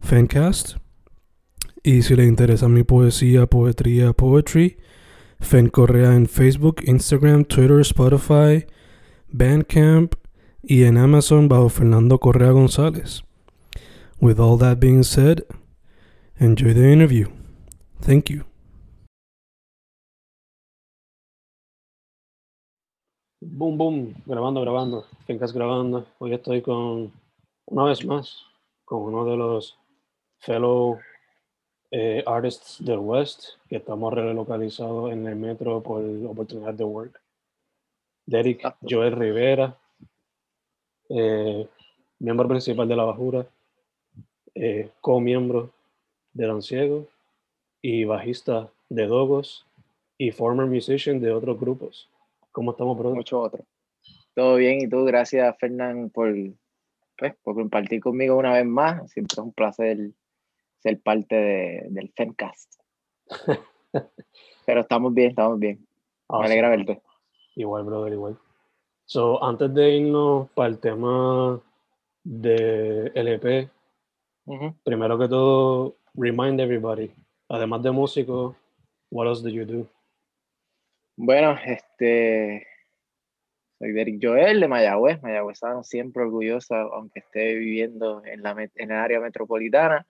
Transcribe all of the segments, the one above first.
Fancast. Y si le interesa mi poesía, poetría, poetry, Fen Correa en Facebook, Instagram, Twitter, Spotify, Bandcamp y en Amazon bajo Fernando Correa González. With all that being said, enjoy the interview. Thank you. Boom, boom, grabando, grabando, Fincas grabando. Hoy estoy con, una vez más, con uno de los fellow eh, artists del West, que estamos relocalizados en el metro por oportunidad de work. Derek Joel Rivera, eh, miembro principal de La Bajura, eh, co-miembro de Don Ciego y bajista de Dogos y former musician de otros grupos. ¿Cómo estamos, bro? Mucho otro. Todo bien, y tú, gracias, Fernán, por, pues, por compartir conmigo una vez más. Siempre es un placer ser parte de, del Femcast. Pero estamos bien, estamos bien. Me alegra verte. Igual, brother, igual. So, antes de irnos para el tema de LP, primero que todo, remind everybody, además de músico, what else do you do? Bueno, este, soy Derek Joel de Mayagüez, mayagüezano, siempre orgullosa, aunque esté viviendo en, la, en el área metropolitana.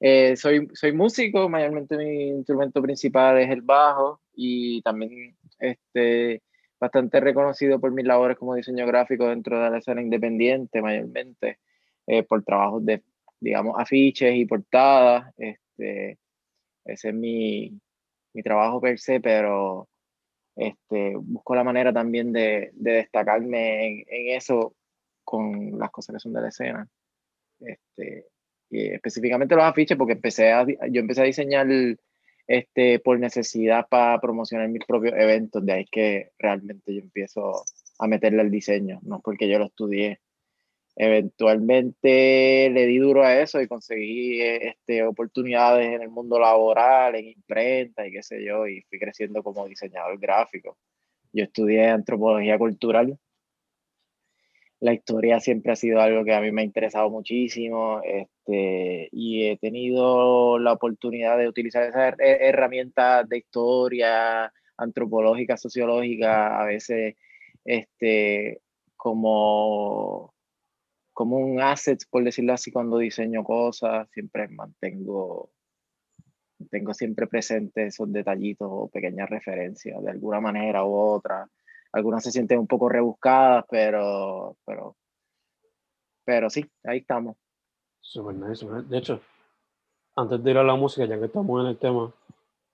Eh, soy, soy músico, mayormente mi instrumento principal es el bajo y también este, bastante reconocido por mis labores como diseño gráfico dentro de la escena independiente, mayormente eh, por trabajos de, digamos, afiches y portadas. Este, ese es mi, mi trabajo per se, pero este, busco la manera también de, de destacarme en, en, eso con las cosas que son de la escena. Este, y específicamente los afiches, porque empecé a, yo empecé a diseñar este, por necesidad para promocionar mis propios eventos, de ahí que realmente yo empiezo a meterle el diseño, no porque yo lo estudié. Eventualmente le di duro a eso y conseguí este, oportunidades en el mundo laboral, en imprenta y qué sé yo, y fui creciendo como diseñador gráfico. Yo estudié antropología cultural la historia siempre ha sido algo que a mí me ha interesado muchísimo este, y he tenido la oportunidad de utilizar esas herramientas de historia antropológica, sociológica, a veces este, como, como un asset, por decirlo así, cuando diseño cosas, siempre mantengo, tengo siempre presente esos detallitos o pequeñas referencias de alguna manera u otra algunas se sienten un poco rebuscadas, pero, pero, pero sí, ahí estamos. Super nice, De hecho, antes de ir a la música, ya que estamos en el tema,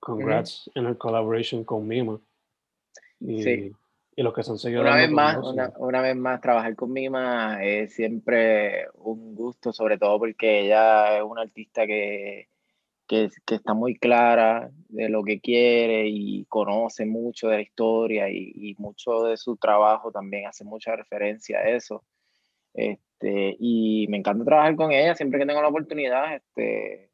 congrats en el collaboration con Mima. Y, sí. y los que son seguidores. Una vez más, una, una, vez más, trabajar con Mima es siempre un gusto, sobre todo porque ella es una artista que que, que, está muy clara de lo que quiere y conoce mucho de la historia y, y, mucho de su trabajo también hace mucha referencia a eso. Este, y me encanta trabajar con ella siempre que tengo la oportunidad. Este,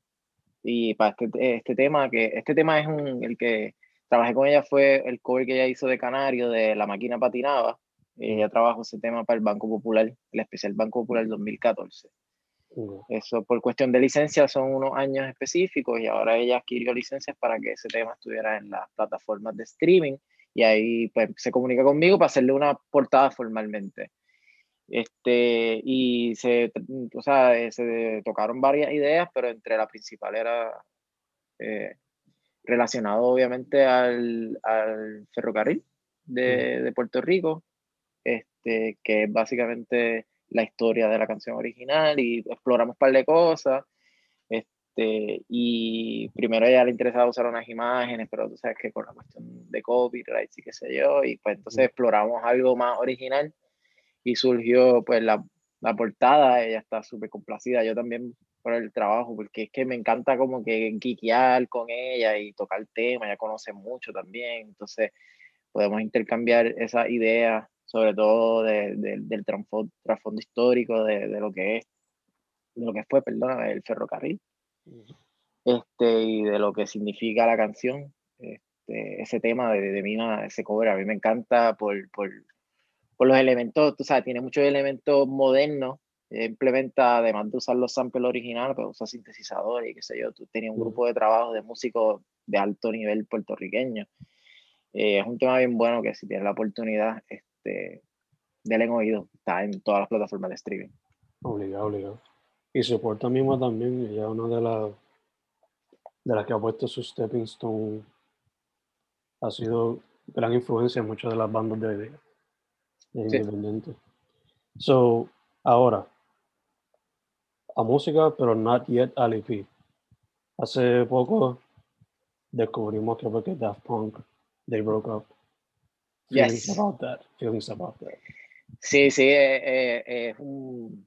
y para este, este tema, que este tema es un, el que trabajé con ella fue el cover que ella hizo de Canario, de La Máquina Patinaba. Ella trabajó ese tema para el Banco Popular, el especial Banco Popular 2014. Eso por cuestión de licencia son unos años específicos y ahora ella adquirió licencias para que ese tema estuviera en las plataformas de streaming y ahí pues se comunica conmigo para hacerle una portada formalmente. Este, y se, o sea, se tocaron varias ideas, pero entre la principal era eh, relacionado obviamente al, al ferrocarril de, de, Puerto Rico, este, que es básicamente la historia de la canción original y exploramos un par de cosas. Este, y primero ella le interesaba usar unas imágenes, pero tú sabes que con la cuestión de copyright y qué sé yo, y pues entonces exploramos algo más original y surgió pues la, la portada, ella está súper complacida, yo también por el trabajo, porque es que me encanta como que guiquear con ella y tocar el tema, ella conoce mucho también, entonces podemos intercambiar esa idea, sobre todo de, del trasfondo histórico de, de, lo que es, de lo que fue, perdón, el ferrocarril, este, y de lo que significa la canción, este, ese tema de, de Mina, ese cover, a mí me encanta por, por, por los elementos, tú sabes, tiene muchos elementos modernos implementa, además de usar los samples originales, pues usa sintetizadores y qué sé yo. Tú tenías un grupo de trabajo de músicos de alto nivel puertorriqueño. Eh, es un tema bien bueno que si tienes la oportunidad, este, denle en oído. Está en todas las plataformas de streaming. Obligado, obligado. Y soporta mismo también, ella es una de las de las que ha puesto su stepping stone. Ha sido gran influencia en muchas de las bandas de, de independientes. So, ahora, a música, pero not yet al EP. Hace poco descubrimos que porque Daft Punk, they broke up. Feelings Yes. about that. Feelings about that. Sí, sí, eh, eh, es un...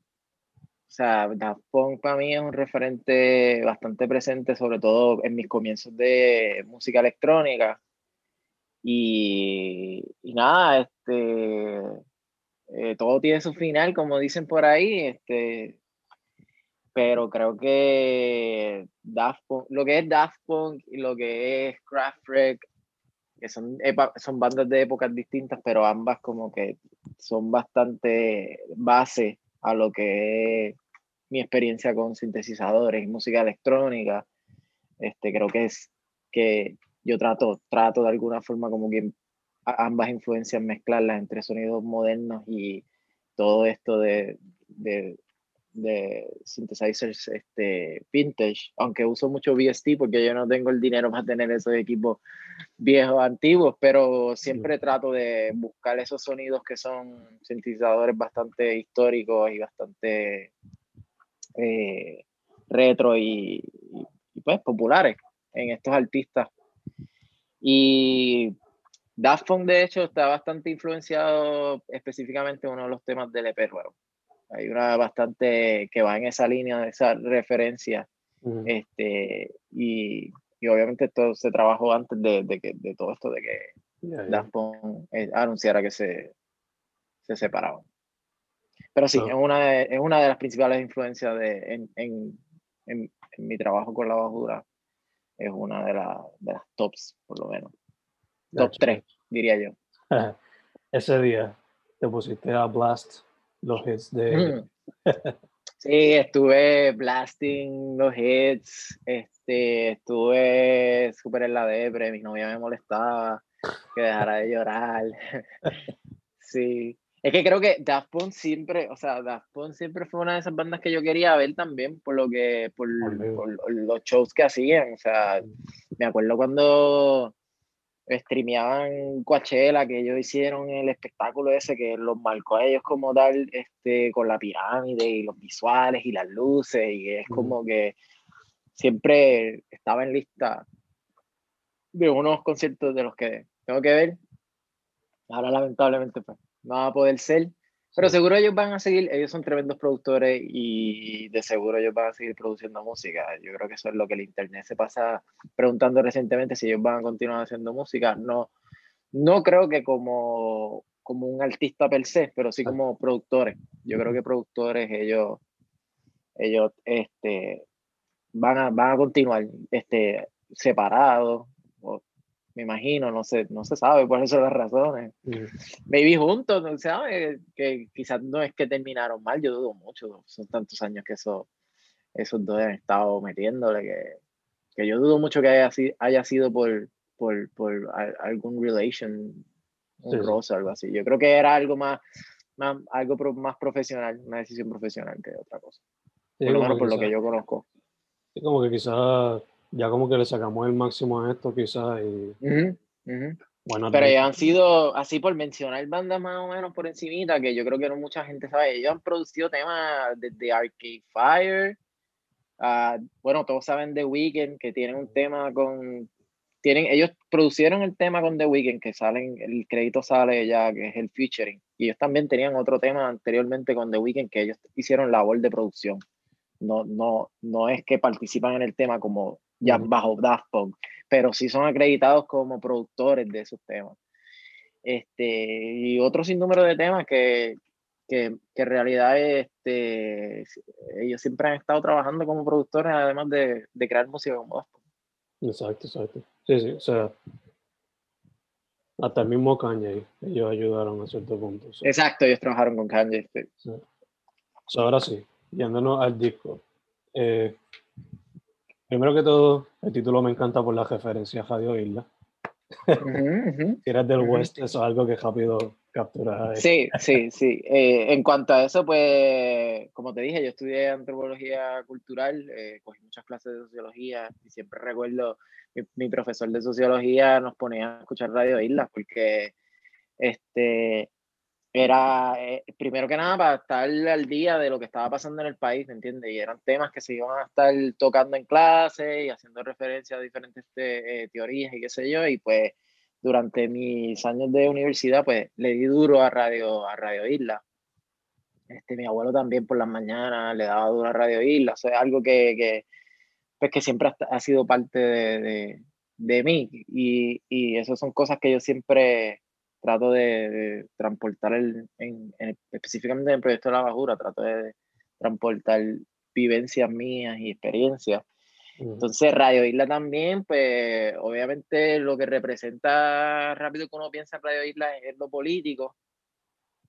O sea, Daft Punk para mí es un referente bastante presente, sobre todo en mis comienzos de música electrónica. Y, y nada, este, eh, todo tiene su final, como dicen por ahí, este, pero creo que Daft Punk, lo que es Daft Punk y lo que es Craft Wreck, son, son bandas de épocas distintas, pero ambas como que son bastante base a lo que es mi experiencia con sintetizadores y música electrónica. Este, creo que es que yo trato, trato de alguna forma como que ambas influencias mezclarlas entre sonidos modernos y todo esto de, de synthesizers este, vintage, aunque uso mucho VST porque yo no tengo el dinero para tener esos equipos viejos, antiguos, pero siempre trato de buscar esos sonidos que son sintetizadores bastante históricos y bastante eh, retro y, y, y, pues populares en estos artistas. Y Daft Punk, de hecho, está bastante influenciado específicamente en uno de los temas del EP nuevo. Hay una bastante que va en esa línea, esa referencia. Uh -huh. este, y, y, obviamente todo se trabajó antes de, de, que, de todo esto, de que yeah, Daft Punk yeah. anunciara que se, se separaban. Pero sí, es, una de, es una de las principales influencias de, en, en, en, en mi trabajo con la bajura. Es una de, la, de las tops, por lo menos. Top 3, diría yo. Ese día te pusiste a blast los hits de... sí, estuve blasting los hits, este, estuve súper en la depre, mi novia me molestaba que dejara de llorar. sí, es que creo que Daft Punk siempre, o sea, Daft Punk siempre fue una de esas bandas que yo quería ver también por lo que, por, por, por los shows que hacían, o sea, me acuerdo cuando streameaban Coachella, que ellos hicieron el espectáculo ese que los marcó a ellos como tal, este, con la pirámide y los visuales y las luces, y es como que siempre estaba en lista de unos conciertos de los que tengo que ver. Ahora lamentablemente pues, no va a poder ser, pero seguro ellos van a seguir, ellos son tremendos productores y de seguro ellos van a seguir produciendo música. Yo creo que eso es lo que el internet se pasa preguntando recientemente si ellos van a continuar haciendo música. No, no creo que como, como un artista per se, pero sí como productores. Yo creo que productores ellos, ellos este, van, a, van a continuar este, separados, me imagino, no sé, no se sabe cuáles son las razones. Maybe juntos, no se sabe, que quizás no es que terminaron mal, yo dudo mucho, son tantos años que eso, esos dos han estado metiéndole, que, que yo dudo mucho que haya, haya sido por, por, por algún relation, un sí. rosa, algo así. Yo creo que era algo más más, algo más profesional, una decisión profesional que otra cosa. por lo menos por lo que yo conozco. Sí, como que quizás ya como que le sacamos el máximo a esto quizás y... Bueno, pero ya han sido, así por mencionar bandas más o menos por encimita, que yo creo que no mucha gente sabe, ellos han producido temas desde Arcade Fire, bueno, todos saben The Weeknd, que tienen un tema con, tienen, ellos producieron el tema con The Weeknd, que salen, el crédito sale ya, que es el featuring, y ellos también tenían otro tema anteriormente con The Weeknd, que ellos hicieron labor de producción. No, no, no es que participan en el tema como ya bajo Daft Punk, pero sí son acreditados como productores de esos temas. Este, y otro sinnúmero de temas que, que, que, en realidad este, ellos siempre han estado trabajando como productores, además de, de crear música como Daft Punk. Exacto, exacto. Sí, sí, o sea, hasta el mismo Kanye, ellos ayudaron a cierto punto. Exacto, ellos trabajaron con Kanye. Sí. ahora sí, yéndonos al disco. Eh, Primero que todo, el título me encanta por la referencia a Radio Isla. si eres del West, eso es algo que rápido captura. Sí, sí, sí. Eh, en cuanto a eso, pues, como te dije, yo estudié antropología cultural, eh, cogí muchas clases de sociología y siempre recuerdo, mi, mi, profesor de sociología nos ponía a escuchar Radio Isla porque este, era, eh, primero que nada, para estar al día de lo que estaba pasando en el país, ¿me entiendes? Y eran temas que se iban a estar tocando en clase y haciendo referencia a diferentes eh, teorías y qué sé yo, y pues durante mis años de universidad, pues le di duro a Radio, a Radio Isla. Este, mi abuelo también por las mañanas le daba duro a Radio Isla, o sea, algo que, que, pues que siempre ha, sido parte de, de, de mí, y, y eso son cosas que yo siempre trato de, transportar el, en, específicamente en el proyecto de la bajura, trato de transportar vivencias mías y experiencias. Entonces, Radio Isla también, pues obviamente lo que representa rápido que uno piensa en Radio Isla es, lo político.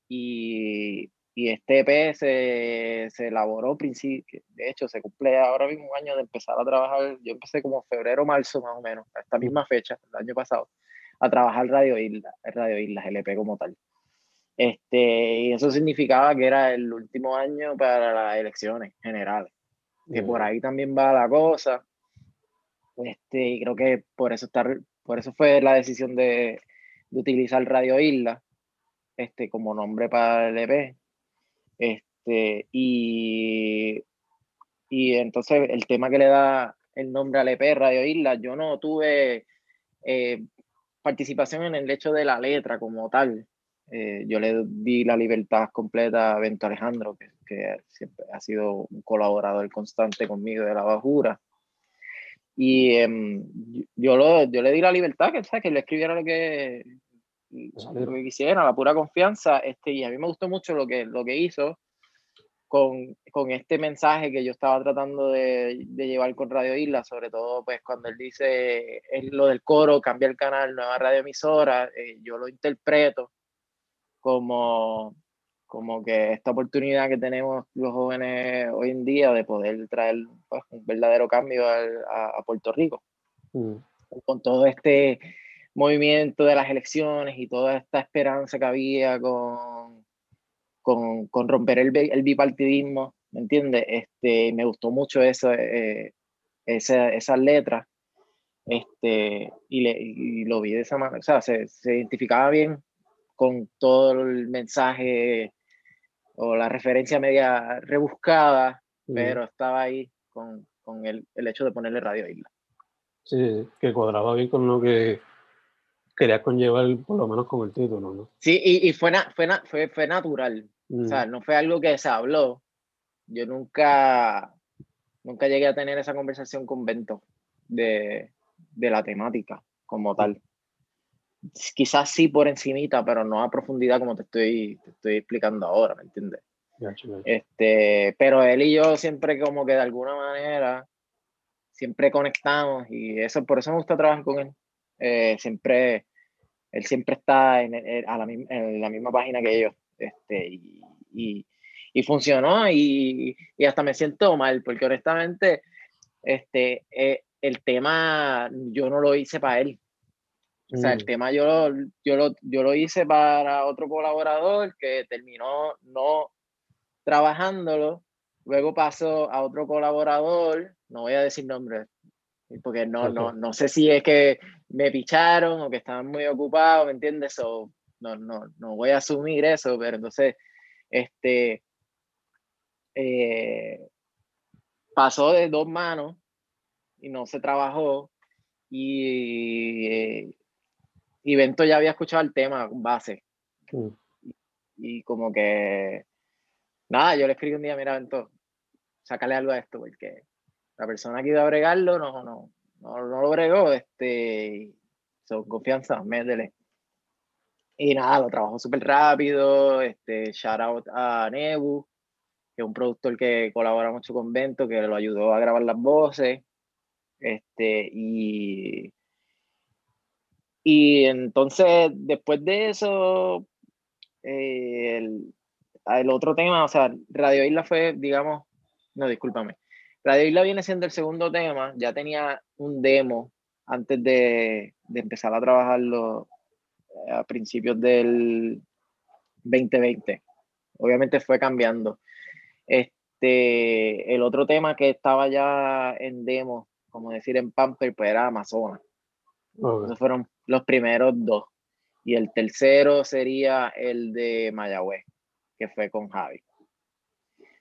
Y, y este EP se, se elaboró, de hecho, se cumple ahora mismo un año de empezar a trabajar. Yo empecé como febrero, marzo más o menos, a esta misma fecha, el año pasado a trabajar Radio Isla, Radio Islas, LP como tal. Este, y eso significaba que era el último año para las elecciones generales. Que por ahí también va la cosa. Este, y creo que por eso, está, por eso fue la decisión de, de utilizar Radio Isla este, como nombre para el EP. Este, y, y entonces el tema que le da el nombre al EP, Radio Isla, yo no tuve eh, participación en el hecho de la letra como tal. Eh, yo le di la libertad completa a Bento Alejandro, que, que, siempre ha sido un colaborador constante conmigo de la bajura. Y em, yo, lo, yo le di la libertad, que, que le escribiera lo que, lo que quisiera, la pura confianza. Este, y a mí me gustó mucho lo que, lo que hizo con, con, este mensaje que yo estaba tratando de, de, llevar con Radio Isla, sobre todo pues cuando él dice es lo del coro, cambia el canal, nueva radioemisora, eh, yo lo interpreto como, como que esta oportunidad que tenemos los jóvenes hoy en día de poder traer pues, un verdadero cambio a, a, Puerto Rico. Mm. Con todo este movimiento de las elecciones y toda esta esperanza que había con con, con romper el, el, bipartidismo, ¿me entiendes? Este, me gustó mucho eso, eh, esa, esas letras, este, y, le, y, lo vi de esa manera, o sea, se, se, identificaba bien con todo el mensaje o la referencia media rebuscada, pero estaba ahí con, con el, el, hecho de ponerle Radio Isla. Sí, que cuadraba bien con lo que quería conllevar, por lo menos con el título, ¿no? Sí, y, y fue, fue, fue, fue natural. O sea, mm. no fue algo que se habló. Yo nunca, nunca llegué a tener esa conversación con Bento de, de la temática como tal. Quizás sí por encimita, pero no a profundidad como te estoy, te estoy explicando ahora, ¿me entiendes? Este, pero él y yo siempre como que de alguna manera siempre conectamos y eso por eso me gusta trabajar con él. Eh, siempre, él siempre está en, a la, en la misma página que yo. Este, y, y, funcionó y, y, hasta me siento mal, porque honestamente este, eh, el tema yo no lo hice para él. O sea, el Mm. tema yo, lo- yo, lo, yo lo hice para otro colaborador que terminó no trabajándolo, luego pasó a otro colaborador, no voy a decir nombres, porque no, no, no sé si es que me picharon o que estaban muy ocupados, ¿me entiendes? O no, no, no voy a asumir eso, pero entonces, este, eh, pasó de dos manos y no se trabajó y, eh, y Bento ya había escuchado el tema base Mm. y como que nada, yo le escribí un día, mira Bento, sácale algo a esto porque la persona que iba a bregarlo no, no, no, no lo bregó, este, son confianza, métele. Y nada, lo trabajó súper rápido, este, shout out a Nebu, que es un productor que colabora mucho con Bento, que lo ayudó a grabar las voces. Este, y, y entonces, después de eso, eh, el, el otro tema, o sea, Radio Isla fue, digamos, no, discúlpame. Radio Isla viene siendo el segundo tema, ya tenía un demo antes de, de empezar a trabajarlo a principios del 2020. Obviamente fue cambiando. Este, el otro tema que estaba ya en demo, como decir en Pamper, pues era Amazonas. Ok. Esos fueron los primeros dos. Y el tercero sería el de Mayagüez, que fue con Javi.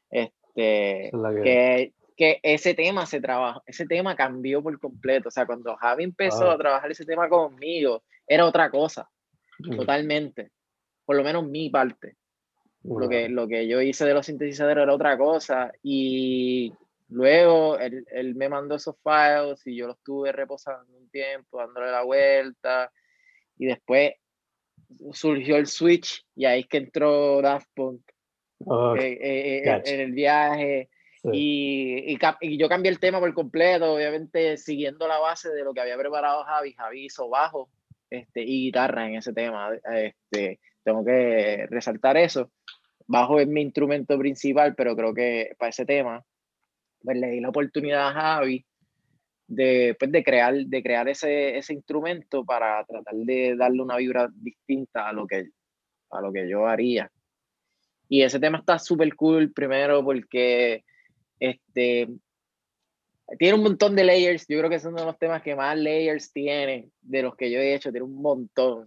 Este, es que, que ese tema se trabajó, ese tema cambió por completo. O sea, cuando Javi empezó Ah. a trabajar ese tema conmigo, era otra cosa, Mm. totalmente. Por lo menos mi parte. Lo que, lo que yo hice de los sintetizadores era otra cosa. Y luego él, él me mandó esos files y yo los estuve reposando un tiempo, dándole la vuelta. Y después surgió el switch y ahí es que entró Daft Punk Ok, eh, eh, Gotcha. en el viaje. sí. Y, y, y yo cambié el tema por completo, obviamente siguiendo la base de lo que había preparado Javi. Javi hizo bajo este, y guitarra en ese tema. Este, tengo que resaltar eso. Bajo es mi instrumento principal, pero creo que para ese tema pues, le di la oportunidad a Javi de, pues, de crear, de crear ese, ese instrumento para tratar de darle una vibra distinta a lo que, a lo que yo haría. Y ese tema está súper cool, primero porque este, tiene un montón de layers. Yo creo que es uno de los temas que más layers tiene de los que yo he hecho. Tiene un montón.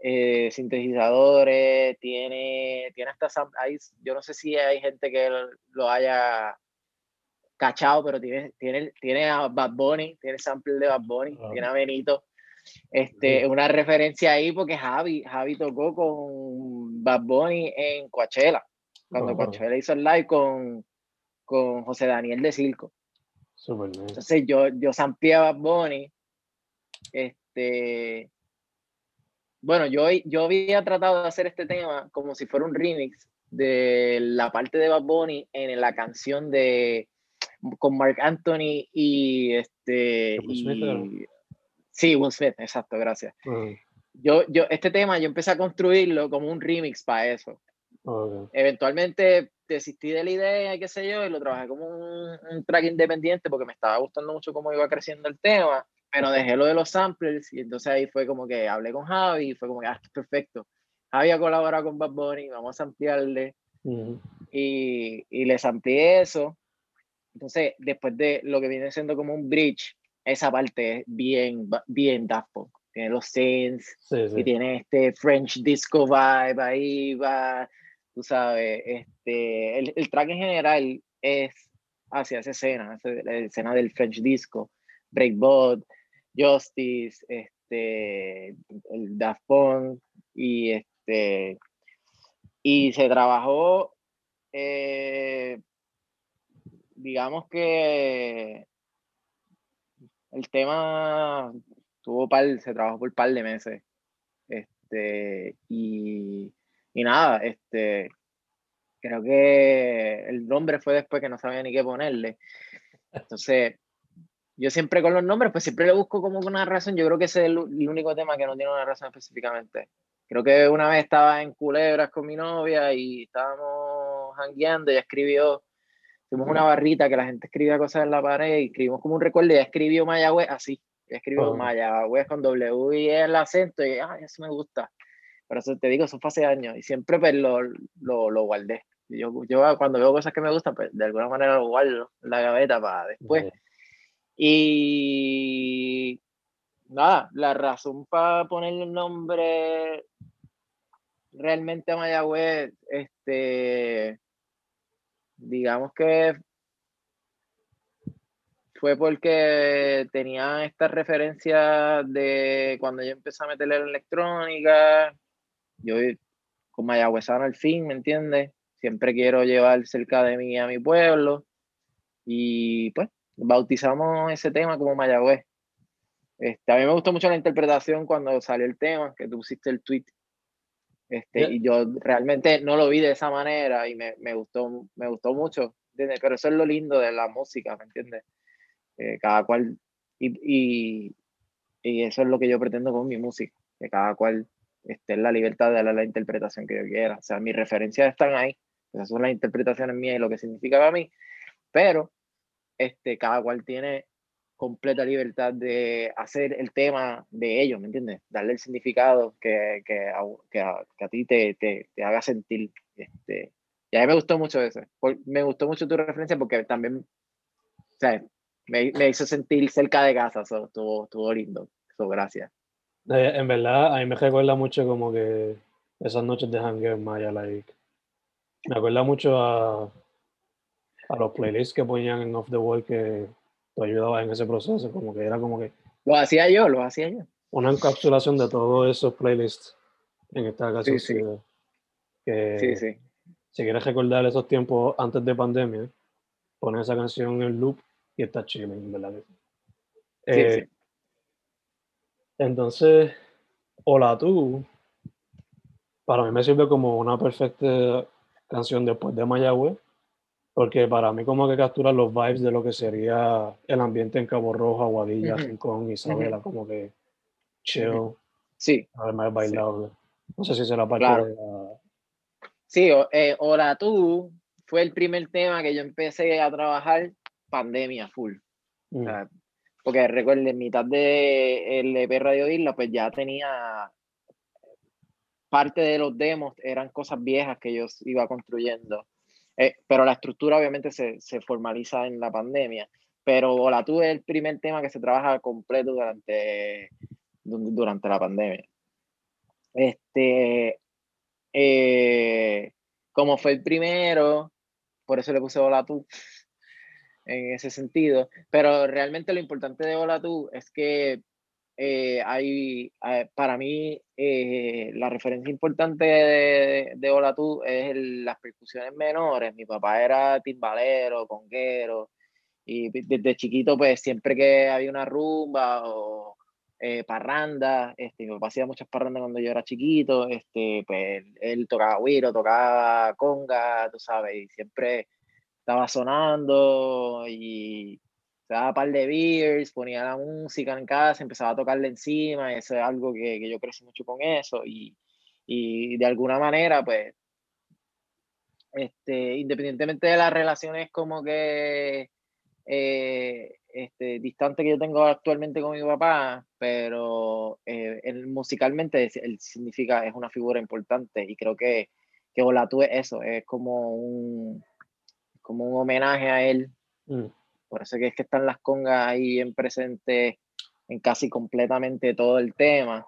Eh, sintetizadores, tiene, tiene hasta hay- yo no sé si hay gente que lo, haya cachado, pero tiene, tiene, tiene a Bad Bunny, tiene sample de Bad Bunny, Ah. tiene a Benito. Este, una referencia ahí porque Javi, Javi tocó con Bad Bunny en Coachella, cuando. Coachella hizo el live con, con José Daniel de Circo. Super nice. Entonces yo, yo a Bad Bunny. Este, bueno, yo, yo había tratado de hacer este tema como si fuera un remix de la parte de Bad Bunny en la canción de con Mark Anthony y este Will Smith, ¿no? y, sí Will Smith exacto gracias Mm, yo yo este tema yo empecé a construirlo como un remix para eso ok. eventualmente desistí de la idea y qué sé yo, y lo trabajé como un, un track independiente porque me estaba gustando mucho cómo iba creciendo el tema, pero dejé lo de los samplers y entonces ahí fue como que hablé con Javi y fue como que, ah, perfecto. Javi ha colaborado con Bad Bunny, vamos a ampliarle Mm, y, y les amplié eso. Entonces, después de lo que viene siendo como un bridge, esa parte es bien, bien Daft Punk. Tiene los synths, sí, y sí. tiene este French disco vibe ahí va, tú sabes, este, el, el track en general es hacia esa escena, hacia la escena del French disco, Breakbot, Justice, este, el Daft Punk y este, y se trabajó, eh, digamos que el tema tuvo par, se trabajó por un par de meses. Este, y, y nada, este, creo que el nombre fue después que no sabía ni qué ponerle. Entonces, yo siempre con los nombres, pues siempre le busco como una razón. Yo creo que ese es el, el único tema que no tiene una razón específicamente. Creo que una vez estaba en Culebras con mi novia y estábamos jangueando, ella escribió, fuimos una barrita que la gente escribía cosas en la pared y escribimos como un recuerdo y ella escribió Mayagüez así, Yo escribo Oh. Mayagüez con W y el acento y ay, eso me gusta. Pero eso te digo, eso fue hace años y siempre pues, lo, lo, lo guardé. Yo, yo cuando veo cosas que me gustan, pues de alguna manera lo guardo en la gaveta para después. Y nada, la razón para ponerle el nombre realmente a Mayagüez, este, digamos que fue porque tenía estas referencias de cuando yo empecé a meterle la electrónica, yo con Mayagüezano al fin, ¿me entiendes? Siempre quiero llevar cerca de mí a mi pueblo y pues bautizamos ese tema como Mayagüez. Este, a mí me gustó mucho la interpretación cuando salió el tema, que tú pusiste el tweet. Este, Yeah. Y yo realmente no lo vi de esa manera y me, me gustó, me gustó mucho. ¿entiendes? Pero eso es lo lindo de la música, ¿me entiendes? Eh, cada cual, y, y, y eso es lo que yo pretendo con mi música, que cada cual esté en la libertad de darle la interpretación que yo quiera. O sea, mis referencias están ahí, esas son las interpretaciones mías y lo que significa para mí, pero este, cada cual tiene completa libertad de hacer el tema de ellos, ¿me entiendes? Darle el significado que, que, a, que a, que a ti te, te, te, haga sentir. Este, y a mí me gustó mucho eso. Me gustó mucho tu referencia porque también, o sea, me, me hizo sentir cerca de casa, eso estuvo, estuvo lindo. Eso, gracias. Eh, en verdad, a mí me recuerda mucho como que esas noches de en Maya, like, me acuerda mucho a, a los playlists que ponían en Off the Wall que tú ayudabas en ese proceso, como que era como que Lo hacía yo, lo hacía yo. una encapsulación de todos esos playlists en esta ocasión. Sí, sí. Que Sí, sí. si quieres recordar esos tiempos antes de pandemia, pones esa canción en loop y está chilling, ¿verdad? sí? Sí, Eh, sí. Entonces, Hola tú, para mí me sirve como una perfecta canción después de Mayagüez, porque para mí como que captura los vibes de lo que sería el ambiente en Cabo Rojo, Aguadilla, Ujú. Rincón, Isabela, como que chill, Sí, además bailable. No sé si será parte Claro. de la... sí, eh, Hola tú fue el primer tema que yo empecé a trabajar pandemia full. O sea, porque recuerden, en mitad de el EP Radio Isla, pues ya tenía parte de los demos, eran cosas viejas que yo iba construyendo. Eh, pero la estructura obviamente se, se formaliza en la pandemia. Pero Hola tú es el primer tema que se trabaja completo durante, du- durante la pandemia. Este, eh, como fue el primero, por eso le puse Hola tú en ese sentido. Pero realmente lo importante de Hola tú es que eh, hay, eh, para mí, eh, la referencia importante de, de Hola tú es las percusiones menores. Mi papá era timbalero, conguero, y desde chiquito, pues siempre que había una rumba o eh, este, mi papá hacía muchas parrandas cuando yo era chiquito, este, pues él tocaba güiro, tocaba conga, tú sabes, y siempre estaba sonando y se daba un par de beers, ponía la música en casa, empezaba a tocarle encima, eso es algo que, que yo crecí mucho con eso y, y de alguna manera, pues, este, independientemente de las relaciones como que eh, este, distante que yo tengo actualmente con mi papá, pero eh, musicalmente él significa, es una figura importante y creo que, que Hola tú es eso, es como un, como un homenaje a él mm. por eso que es que están las congas ahí en presente en casi completamente todo el tema.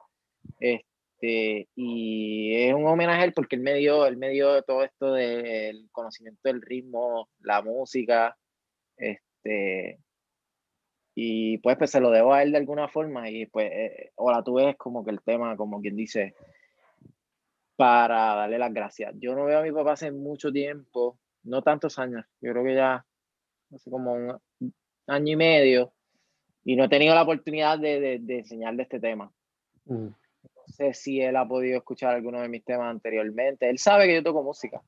Este, y es un homenaje a él porque él me dio, él me dio todo esto del conocimiento del ritmo, la música, este, y pues, pues se lo debo a él de alguna forma y pues eh, ahora tú ves como que el tema, como quien dice, para darle las gracias. Yo no veo a mi papá hace mucho tiempo, no tantos años, yo creo que ya hace como un año y medio y no he tenido la oportunidad de, de, de enseñarle este tema. Mm. No sé si él ha podido escuchar alguno de mis temas anteriormente. Él sabe que yo toco música,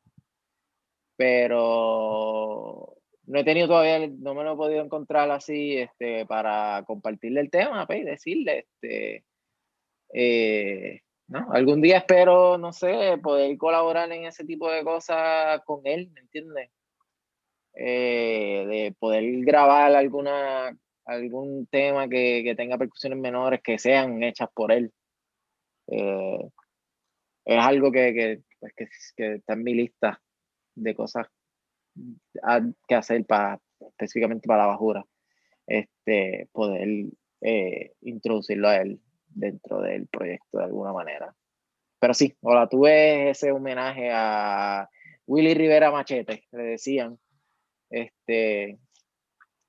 pero no he tenido todavía, no me lo he podido encontrar así este, para compartirle el tema pues, y decirle, este, eh, no, algún día espero, no sé, poder colaborar en ese tipo de cosas con él, ¿me entiendes? Eh, de poder grabar alguna algún tema que, que tenga percusiones menores que sean hechas por él. Eh, es algo que, que, pues, que, que, está en mi lista de cosas que hacer para específicamente para la bajura. Este, poder eh, introducirlo a él dentro del proyecto de alguna manera. Pero sí, ahora tuve ese homenaje a Willy Rivera Machete, le decían, este,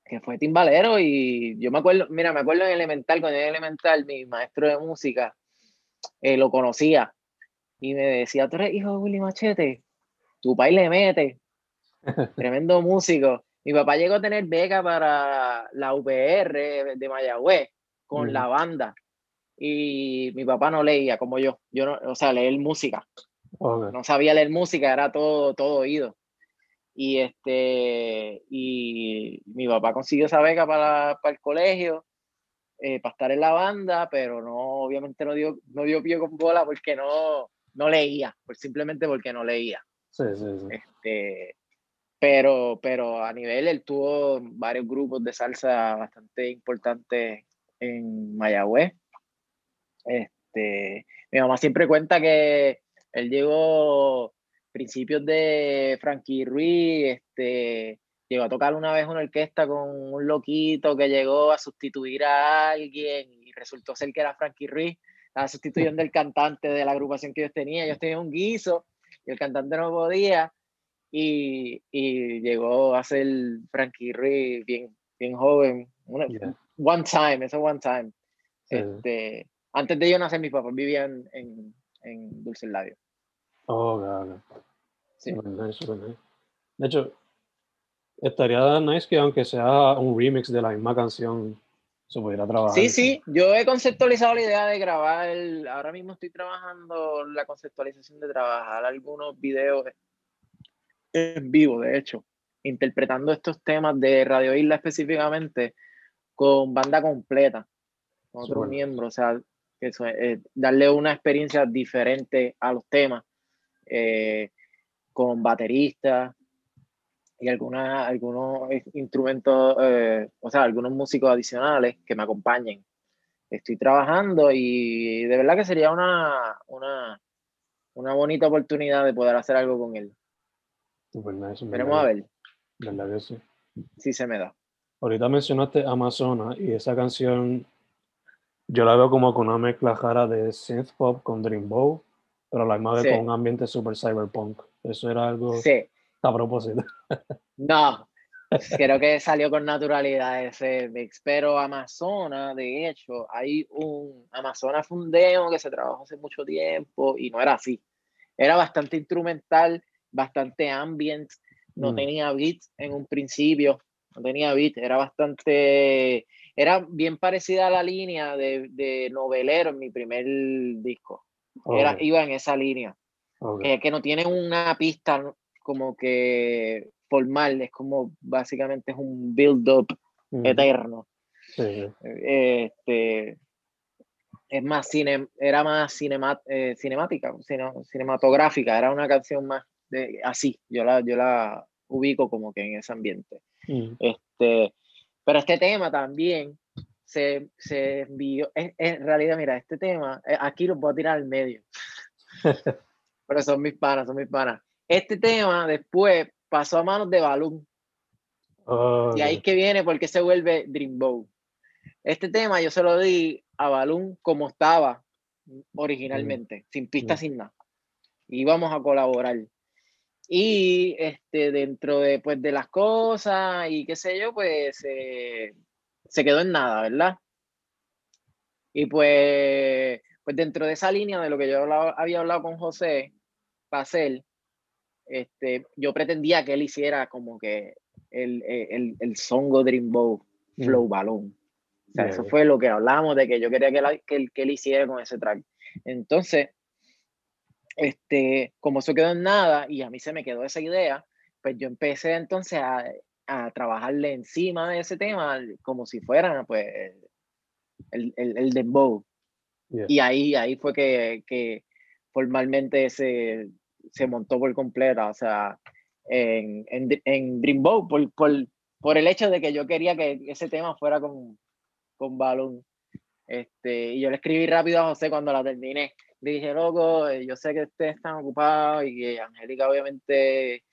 que fue timbalero y yo me acuerdo, mira, me acuerdo en Elemental, cuando en Elemental, mi maestro de música eh, lo conocía y me decía, tú eres hijo de Willy Machete, tu país le mete, tremendo músico. Mi papá llegó a tener beca para la UPR de Mayagüez con la banda y mi papá no leía como yo, yo no, o sea, leer música. No sabía leer música, era todo, todo oído. Y este, y mi papá consiguió esa beca para, para el colegio, eh, para estar en la banda, pero no, obviamente no dio, no dio pie con bola porque no, no leía, pues simplemente porque no leía. Sí, sí, sí. Este, pero, pero a nivel, él tuvo varios grupos de salsa bastante importantes en Mayagüez. Este, mi mamá siempre cuenta que él llegó principios de Frankie Ruiz, este, llegó a tocar una vez una orquesta con un loquito que llegó a sustituir a alguien y resultó ser que era Frankie Ruiz, estaba sustituyendo el cantante de la agrupación que ellos tenían. Ellos tenían un guiso y el cantante no podía y, y llegó a ser Frankie Ruiz bien, bien joven. One time, eso one time. Este, antes de yo nacer, mis papás vivían en, en Dulce Labio. Oh, claro. Sí. De hecho, estaría nice que aunque sea un remix de la misma canción, se pudiera trabajar. Sí, sí, yo he conceptualizado la idea de grabar, el, ahora mismo estoy trabajando la conceptualización de trabajar algunos videos en vivo, de hecho, interpretando estos temas de Radio Isla específicamente con banda completa, con otros miembros, o sea, eso, eh, darle una experiencia diferente a los temas, eh, con bateristas y alguna, algunos instrumentos, eh, o sea, algunos músicos adicionales que me acompañen. Estoy trabajando y de verdad que sería una, una, una bonita oportunidad de poder hacer algo con él. Veremos a ver. ¿Verdad que sí? Sí se me da. Ahorita mencionaste Amazonas y esa canción yo la veo como con una mezcla jara de synth pop con dreambow, pero la misma vez con un ambiente super cyberpunk. Eso era algo sí. a propósito. No, creo que salió con naturalidad ese mix, pero Amazonas, de hecho, hay un Amazonas fue un demo que se trabajó hace mucho tiempo y no era así. Era bastante instrumental, bastante ambient, no mm. tenía beats en un principio, no tenía beats, era bastante era bien parecida a la línea de, de novelero en mi primer disco. Era, iba en esa línea. que no tiene una pista como que formal, es como básicamente es un build-up eterno. Este, es más cine, era más eh, cinemática, cinematográfica, era una canción más de, así, yo la, yo la ubico como que en ese ambiente. Este, pero este tema también se, se envió, en, realidad, mira, este tema, eh, aquí lo puedo tirar al medio. Pero son mis panas, son mis panas. Este tema después pasó a manos de Balloon. y ahí que viene porque se vuelve Dreambow. Este tema yo se lo di a Balloon como estaba originalmente, sin pista, sin nada. Y vamos a colaborar. Y este, dentro de, pues, de las cosas y qué sé yo, pues eh, se quedó en nada, ¿verdad? Y pues, pues dentro de esa línea de lo que yo había hablado con José Pacel, este, yo pretendía que él hiciera como que el, el, el songo Dreamboat Flow. Balloon. O sea, eso fue lo que hablamos de que yo quería que, que, que él hiciera con ese track. Entonces, este, como eso quedó en nada y a mí se me quedó esa idea, pues yo empecé entonces a, a trabajarle encima de ese tema como si fuera pues el, el, el dembow. Y ahí, ahí fue que, que formalmente se, se, montó por completa, o sea, en, en, en Dreambow, por, por, por el hecho de que yo quería que ese tema fuera con, con Balloon. Este, y yo le escribí rápido a José cuando la terminé. Le dije, loco, eh, yo sé que ustedes están ocupados y que Angélica obviamente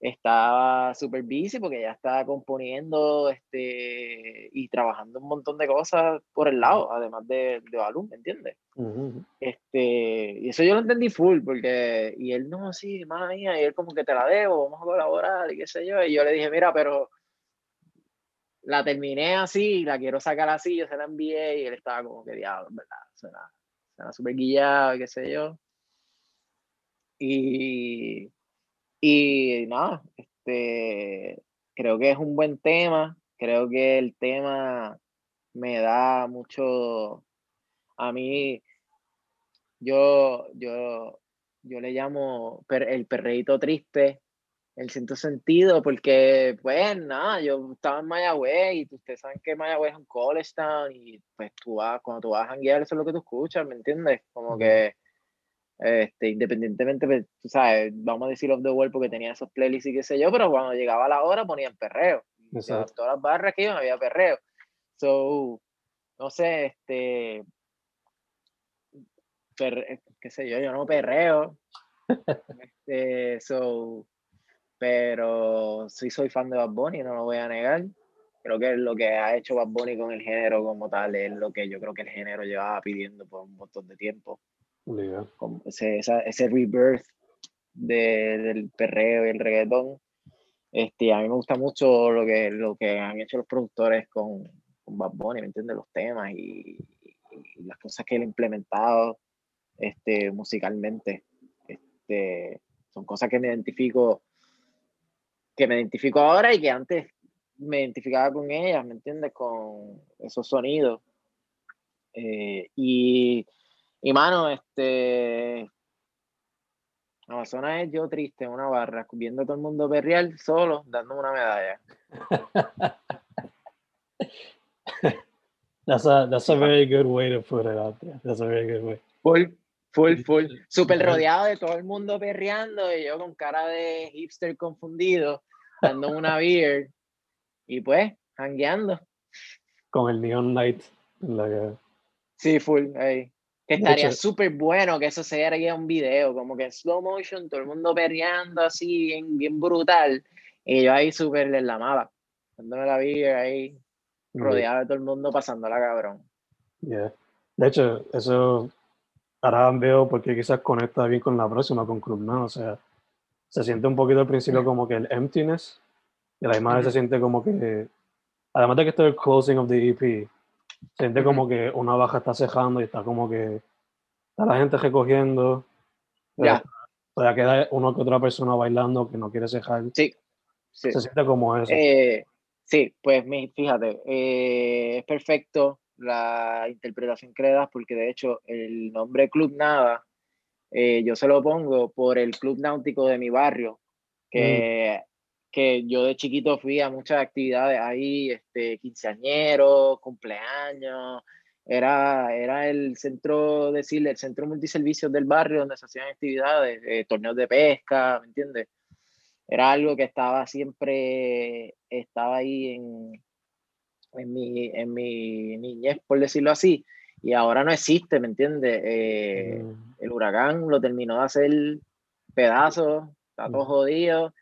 estaba súper busy porque ya estaba componiendo este, y trabajando un montón de cosas por el lado, además de, de Balloon, ¿me entiendes? este, y eso yo lo entendí full, porque, y él, no, sí, madre mía, y él como que te la debo, vamos a colaborar, y qué sé yo, y yo le dije, mira, pero la terminé así, la quiero sacar así, yo se la envié, y él estaba como que, diablo, ¿verdad? Suena, suena súper guillado, qué sé yo. Y y nada, este, creo que es un buen tema, creo que el tema me da mucho, a mí, yo, yo, yo le llamo el perreíto triste, el siento sentido, porque pues nada, yo estaba en Mayagüez y ustedes saben que Mayagüez es un college town y pues tú vas, cuando tú vas a janguear eso es lo que tú escuchas, ¿me entiendes? Como que este, independientemente, pues, tú sabes, vamos a decir off the wall porque tenía esos playlists y qué sé yo, pero cuando llegaba la hora ponían perreo. todas las barras que iban había perreo. So, no sé, este, qué sé yo, yo no perreo. este, so, pero sí soy fan de Bad Bunny, no lo voy a negar. Creo que lo que ha hecho Bad Bunny con el género como tal es lo que yo creo que el género llevaba pidiendo por un montón de tiempo ese, ese rebirth del perreo y el reggaetón. Este, a mí me gusta mucho lo que, lo que han hecho los productores con, con Bad Bunny, ¿me entiendes? Los temas y, las cosas que él ha implementado este, musicalmente. Este, son cosas que me identifico que me identifico ahora y que antes me identificaba con ellas, ¿me entiendes? Con esos sonidos. Eh, y y mano, este. Amazonas es yo triste en una barra, viendo a todo el mundo perrear solo, dándome una medalla. that's a that's a very good way to put it out there. That's a very good way. Full, full, full. Súper rodeado de todo el mundo perreando y yo con cara de hipster confundido, dándome una beer y pues, hangueando. Con el Neon Light en la Sí, full, ahí. Que estaría súper bueno que eso se haría un video, como que slow motion, todo el mundo perreando así, bien, bien brutal. Y yo ahí súper en la mala, dándome la vida ahí, rodeado de todo el mundo pasándola cabrón. Yeah. De hecho, eso ahora veo porque quizás conecta bien con la próxima, con Club ¿no? O sea, se siente un poquito al principio como que el emptiness, y a la misma vez se siente como que, además de que esto es el closing of the EP, Siente como que una baja está cejando y está como que está la gente recogiendo. Ya. Todavía queda uno que otra persona bailando que no quiere cejar. Sí. Se siente como eso. Eh, sí, pues fíjate, eh, es perfecto la interpretación que le das porque de hecho el nombre Club Nada eh, yo se lo pongo por el club náutico de mi barrio, que que yo de chiquito fui a muchas actividades ahí, este, quinceañeros, cumpleaños, era, era el centro, decirle, el centro multiservicios del barrio donde se hacían actividades, eh, torneos de pesca, ¿me entiendes? Era algo que estaba siempre, estaba ahí en, en, mi, en mi niñez, por decirlo así, y ahora no existe, ¿me entiendes? Eh, mm. El huracán lo terminó de hacer pedazos, está todo mm. jodido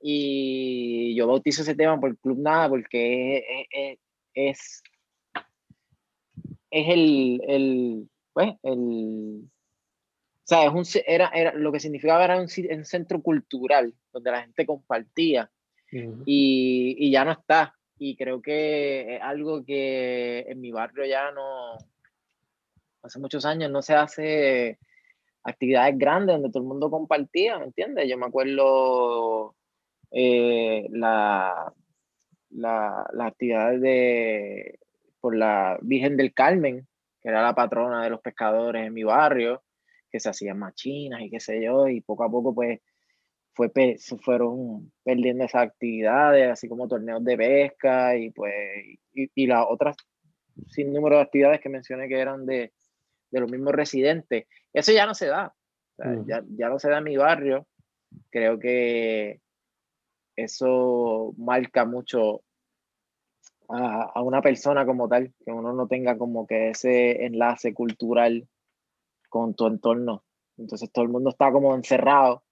y yo bautizo ese tema por Club Nada porque es, es, es el, el, pues, el, o sea, es un, era, era, lo que significaba era un, un centro cultural donde la gente compartía y, y, ya no está. Y creo que es algo que en mi barrio ya no, hace muchos años no se hace actividades grandes donde todo el mundo compartía, ¿me entiendes? Yo me acuerdo eh, la, la, actividades de, por la Virgen del Carmen, que era la patrona de los pescadores en mi barrio, que se hacían machinas y qué sé yo, y poco a poco pues fue, se fueron perdiendo esas actividades, así como torneos de pesca y pues, y, las otras sin número de actividades que mencioné que eran de, de los mismos residentes. Eso ya no se da, ya, ya no se da en mi barrio. Creo que eso marca mucho a, una persona como tal, que uno no tenga como que ese enlace cultural con tu entorno. Entonces todo el mundo está como encerrado,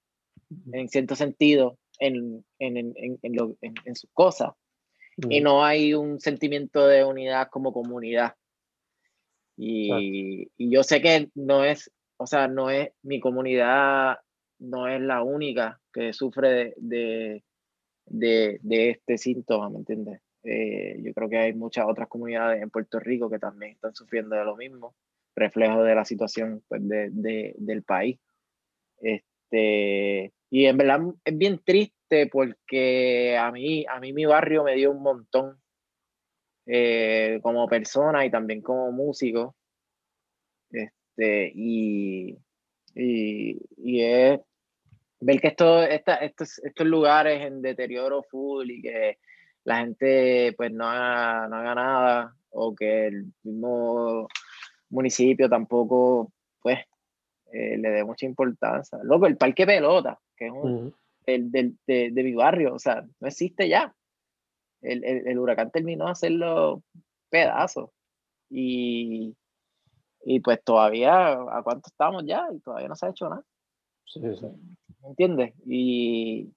en cierto sentido, en, en, en, en sus cosas. Y no hay un sentimiento de unidad como comunidad. Y, yo sé que no es, o sea, no es, mi comunidad no es la única que sufre de, de, de este síntoma, ¿me entiendes? Eh, yo creo que hay muchas otras comunidades en Puerto Rico que también están sufriendo de lo mismo, reflejo de la situación pues, de, del país. Este, y en verdad es bien triste porque a mí, a mí mi barrio me dio un montón eh, como persona y también como músico. Este, y, y, y es ver que esto, esta, estos, estos lugares en deterioro full y que la gente pues no haga, no haga nada o que el mismo municipio tampoco pues eh, le dé mucha importancia. Loco, el parque pelota, que es un, el, del, de, de, mi barrio, o sea, no existe ya. El, el, el huracán terminó de hacerlo pedazos y, y pues todavía, ¿a cuánto estamos ya? Y todavía no se ha hecho nada. Sí, sí. ¿Me entiendes? Y,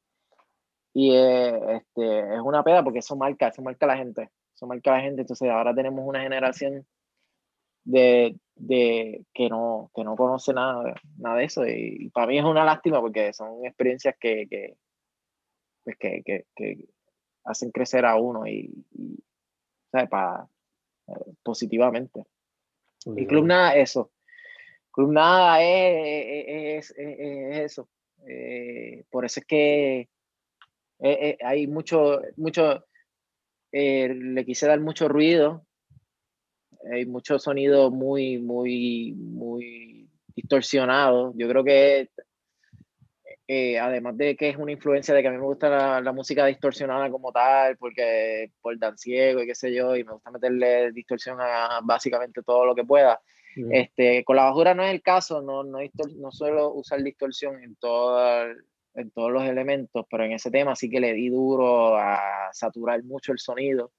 y eh, este, es una peda porque eso marca, eso marca a la gente, eso marca a la gente. Entonces ahora tenemos una generación de, de que, no, que no conoce nada, nada de eso. Y, para mí es una lástima porque son experiencias que, que, pues que, que, que hacen crecer a uno y, y ¿sabes? Para, eh, positivamente. Y Club Nada, eso. Club Nada es, es, es, eso. Eh, por eso es que eh, hay mucho, mucho, le quise dar mucho ruido, hay mucho sonido muy, muy, muy distorsionado. Yo creo que además de que es una influencia de que a mí me gusta la, música distorsionada como tal, porque por ciego y qué sé yo, y me gusta meterle distorsión a básicamente todo lo que pueda. Este, con la bajura no es el caso, no, no, no suelo usar distorsión en, todo, en todos los elementos, pero en ese tema sí que le di duro a saturar mucho el sonido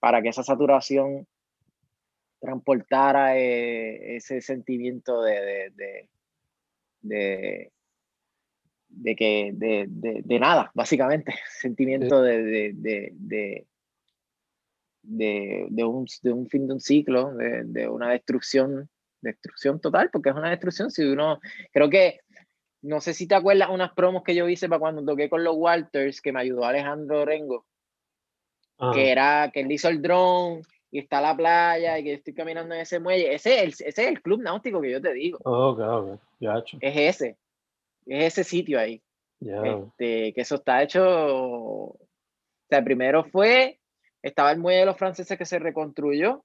para que esa saturación transportara eh, ese sentimiento de, de, de, de de que de, de, de, nada, básicamente, sentimiento de, de, de, de, un, de un fin de un ciclo, de, de una destrucción, destrucción total, porque es una destrucción. Si uno, creo que, no sé si te acuerdas unas promos que yo hice para cuando toqué con los Walters, que me ayudó Alejandro Rengo, que era que él hizo el drone y está la playa y que estoy caminando en ese muelle. Ese es el, ese es el club náutico que yo te digo. Oh, es ese, es ese sitio ahí. Este, que eso está hecho. O sea, primero fue estaba el muelle de los franceses que se reconstruyó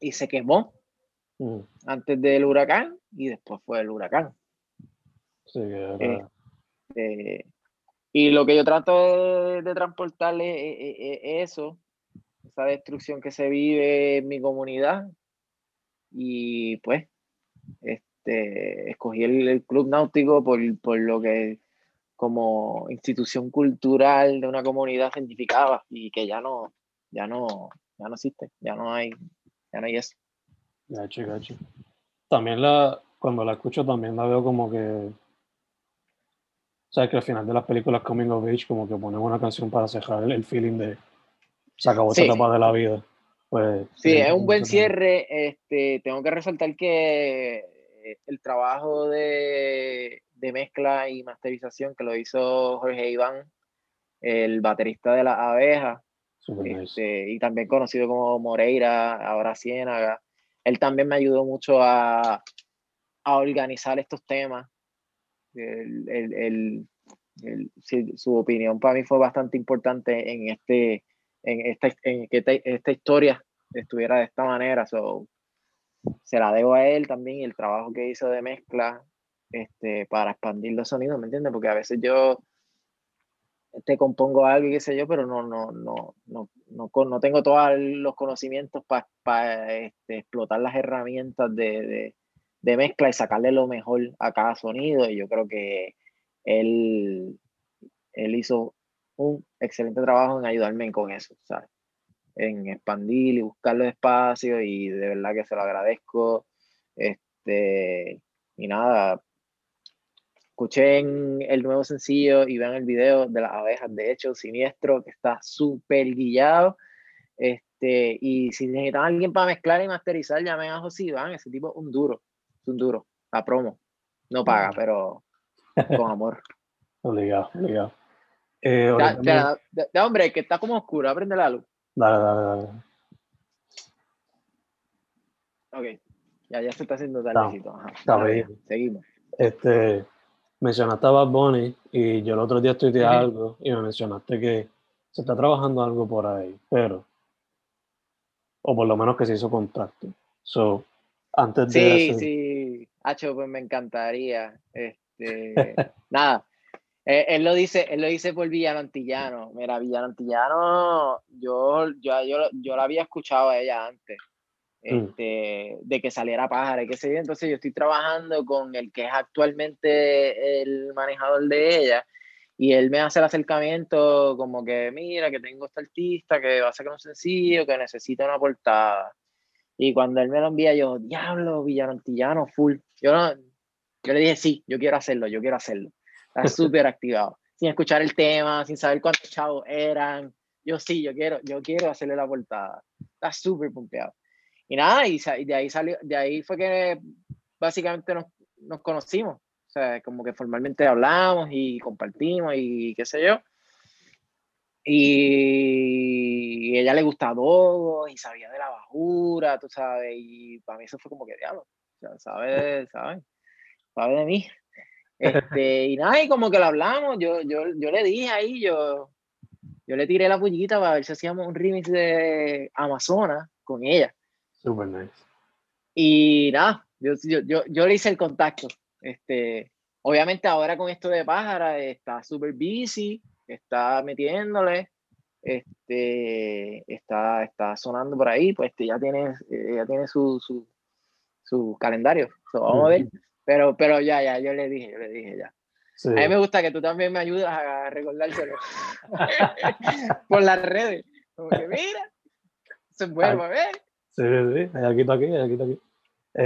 y se quemó mm. antes del huracán y después fue el huracán. Sí, era... Este, y lo que yo trato de, transportarle es, eso, esa destrucción que se vive en mi comunidad. Y pues, este, escogí el, club náutico por, por lo que como institución cultural de una comunidad científica y que ya no, ya no, ya no existe, ya no hay, ya no hay eso. Gacho, gacho. También la, cuando la escucho también la veo como que, o sea, que al final de las películas Coming of Age como que ponen una canción para cerrar el, feeling de se acabó esta etapa de la vida. Pues, sí, es un buen cierre. Este, tengo que resaltar que el trabajo de de mezcla y masterización que lo hizo Jorge Iván, el baterista de la abeja, este, y también conocido como Moreira, ahora Ciénaga. Él también me ayudó mucho a, a organizar estos temas. El, el, el, su opinión para mí fue bastante importante en, este, en, esta, en que esta, historia estuviera de esta manera. So, se la debo a él también y el trabajo que hizo de mezcla este, para expandir los sonidos, ¿me entiendes? Porque a veces yo te compongo algo y qué sé yo, pero no, no, no, no, no, no tengo todos los conocimientos para este, explotar las herramientas de, de, de, mezcla y sacarle lo mejor a cada sonido. Y yo creo que él, él hizo un excelente trabajo en ayudarme con eso, ¿sabes? En expandir y buscar los espacios y de verdad que se lo agradezco. Este, y nada, escuchen el nuevo sencillo y vean el video de las abejas, de hecho, siniestro, que está súper guillado. Este, y si necesitan alguien para mezclar y masterizar, llamen a José Iván, ese tipo es un duro, es un duro, la promo. No paga, pero con amor. obligado, obligado. Eh, hombre, que está como oscuro, aprende la luz. Dale, dale, dale. Ok, ya, ya se está haciendo tardecito. Está bien. Seguimos. Este, mencionaste a Bad Bunny y yo el otro día estudié algo y me mencionaste que se está trabajando algo por ahí, pero, o por lo menos que se hizo contacto. So, antes de. Sí, sí, Hacho, pues me encantaría. Este, nada, eh, él, lo dice, él lo dice por Villano Antillano. Mira, Villano Antillano, yo, yo, yo, yo la había escuchado a ella antes. Mm. Este, de que saliera pájaro y qué sé yo. Entonces yo estoy trabajando con el que es actualmente el manejador de ella y él me hace el acercamiento como que mira que tengo este artista que va a sacar un sencillo que necesita una portada. Y cuando él me lo envía yo, diablo, Villano Antillano, full. Yo, yo le dije, sí, yo quiero hacerlo, yo quiero hacerlo. Está súper activado. Sin escuchar el tema, sin saber cuántos chavos eran. Yo sí, yo quiero, yo quiero hacerle la portada. Está súper pompeado. Y nada, y, de ahí salió, de ahí fue que básicamente nos, nos conocimos. O sea, como que formalmente hablamos y compartimos y qué sé yo. Y ella le gusta todo y sabía de la bajura, tú sabes, y para mí eso fue como que diablo, o sea, sabe, sabe, sabe de mí. Este, y nada, y como que lo hablamos, yo, yo, yo le dije ahí, yo, yo le tiré la puñita para ver si hacíamos un remix de Amazonas con ella. Super nice. Y nada, yo, yo, yo, le hice el contacto. Este, obviamente ahora con esto de pájara está súper busy, está metiéndole, este, está, está sonando por ahí, pues este, ya tiene, eh, ya tiene su, su, su calendario. vamos a ver pero, pero ya, ya, yo le dije, yo le dije ya. A mí me gusta que tú también me ayudas a recordárselo por las redes. Como que mira, se vuelve a ver. Sí, sí, hay aquí, aquí, aquí, aquí.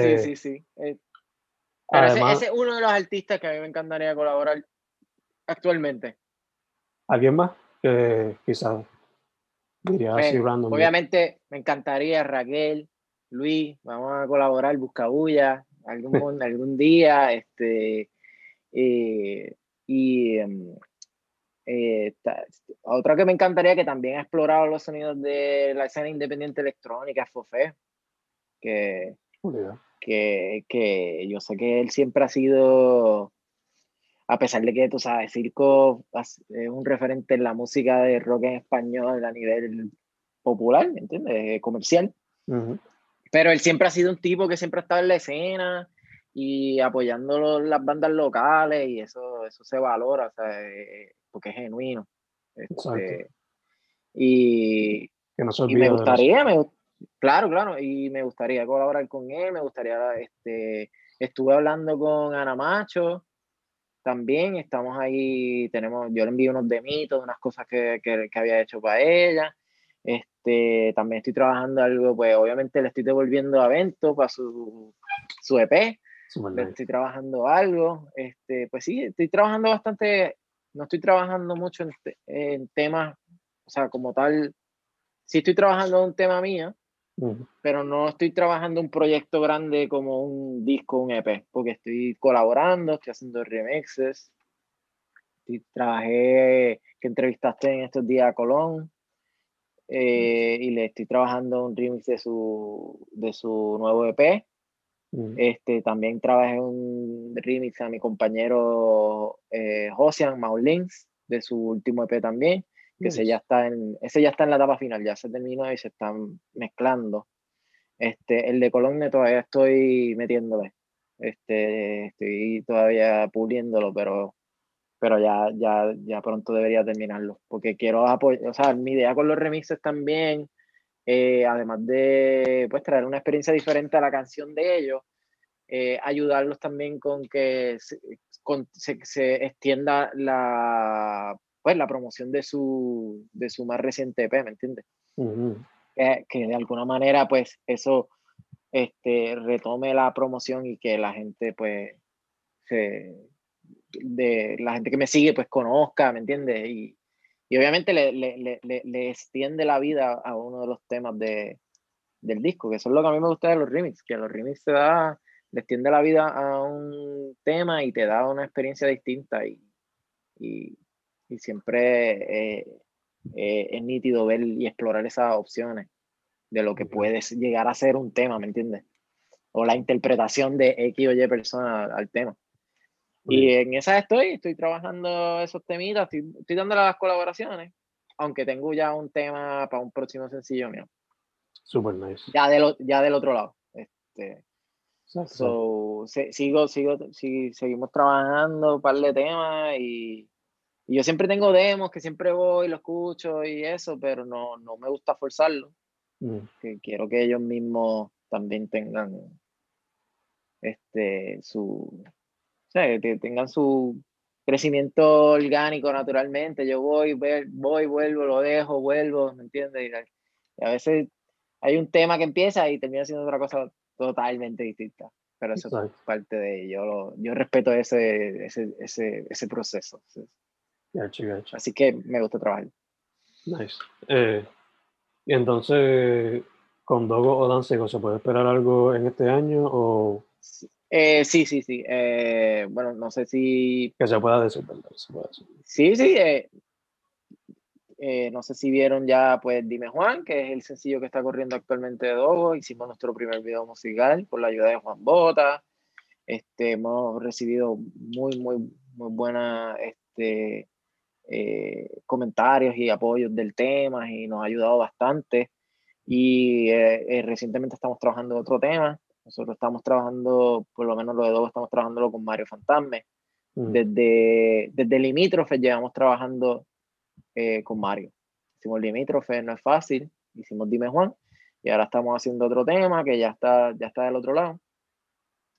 sí, sí, sí. Eh, pero ese, es uno de los artistas que a mí me encantaría colaborar actualmente. ¿Alguien más? Que quizás diría así random. Obviamente me encantaría Raquel, Luis, vamos a colaborar, Buscabulla, algún, algún día. Este, eh, y em, eh, otra que me encantaría que también ha explorado los sonidos de la escena independiente electrónica Fofé, que, que, que, yo sé que él siempre ha sido, a pesar de que tú sabes, Circo es un referente en la música de rock en español a nivel popular, ¿me entiendes? Comercial. Pero él siempre ha sido un tipo que siempre ha estado en la escena y apoyando las bandas locales y eso, eso se valora, eh, porque es genuino. Este, y, me gustaría, claro, claro, y me gustaría colaborar con él, me gustaría, este, estuve hablando con Ana Macho, también estamos ahí, tenemos, yo le envío unos demitos, unas cosas que, que, que había hecho para ella. Este, también estoy trabajando algo, pues obviamente le estoy devolviendo a Vento para su, su EP. Estoy trabajando algo. Este, pues sí, estoy trabajando bastante, no estoy trabajando mucho en, en temas, o sea, como tal, sí estoy trabajando en un tema mío, pero no estoy trabajando un proyecto grande como un disco, un EP, porque estoy colaborando, estoy haciendo remixes. trabajé, que entrevistaste en estos días a Colón, eh, y le estoy trabajando un remix de su, de su nuevo EP. Este, también trabajé un remix a mi compañero eh, Josian Maulins de su último EP también, que ese, ya está en, ese ya está en la etapa final, ya se terminó y se están mezclando. Este, el de Cologne todavía estoy metiéndole, este, estoy todavía puliéndolo, pero pero ya, ya, ya pronto debería terminarlo, porque quiero apoyar, o sea, mi idea con los remixes también, eh, además de pues traer una experiencia diferente a la canción de ellos, eh, ayudarlos también con que se, se, extienda la, pues, la promoción de su, de su más reciente EP, ¿me entiendes? que, de alguna manera pues eso este, retome la promoción y que la gente pues de la gente que me sigue pues conozca, ¿me entiendes? Y, y obviamente le, le, le, le, extiende la vida a uno de los temas de, del disco, que eso es lo que a mí me gusta de los remix, que los remix te da, le extiende la vida a un tema y te da una experiencia distinta y, y, y siempre eh, eh, es nítido ver y explorar esas opciones de lo que puedes llegar a ser un tema, ¿me entiendes? O la interpretación de X o Y persona al tema. Y en esa estoy, estoy trabajando esos temitas, estoy, estoy dándole las colaboraciones, aunque tengo ya un tema para un próximo sencillo mío. Super nice. Ya del, ya del otro lado. Este, so, sigo, sigo, seguimos trabajando un par de temas y, y, yo siempre tengo demos que siempre voy, lo escucho y eso, pero no, no me gusta forzarlo. Mm. Que quiero que ellos mismos también tengan este su o sea, que tengan su crecimiento orgánico naturalmente. Yo voy, voy, vuelvo, lo dejo, vuelvo, ¿me entiendes? Y a veces hay un tema que empieza y termina siendo otra cosa totalmente distinta. Pero eso es parte de ello. Yo, respeto ese, ese, ese, ese proceso. Así que me gusta trabajar. Nice. Eh, y entonces, con Dogo o Dancego, ¿se puede esperar algo en este año? O... Eh, sí, sí, sí. Eh, bueno, no sé si... Que se pueda decir, ¿verdad? Se puede decir. Sí, sí. Eh, no sé si vieron ya, pues, Dime Juan, que es el sencillo que está corriendo actualmente de Dogo. Hicimos nuestro primer video musical con la ayuda de Juan Bota. Este, hemos recibido muy, muy, muy buenas este, comentarios y apoyos del tema y nos ha ayudado bastante. Y recientemente estamos trabajando en otro tema nosotros estamos trabajando, por lo menos lo de dos, estamos trabajando con Mario Fantasme. Mm. Desde, desde Limítrofe llevamos trabajando eh, con Mario. Hicimos Limítrofe, no es fácil. Hicimos Dime Juan. Y ahora estamos haciendo otro tema que ya está, ya está del otro lado.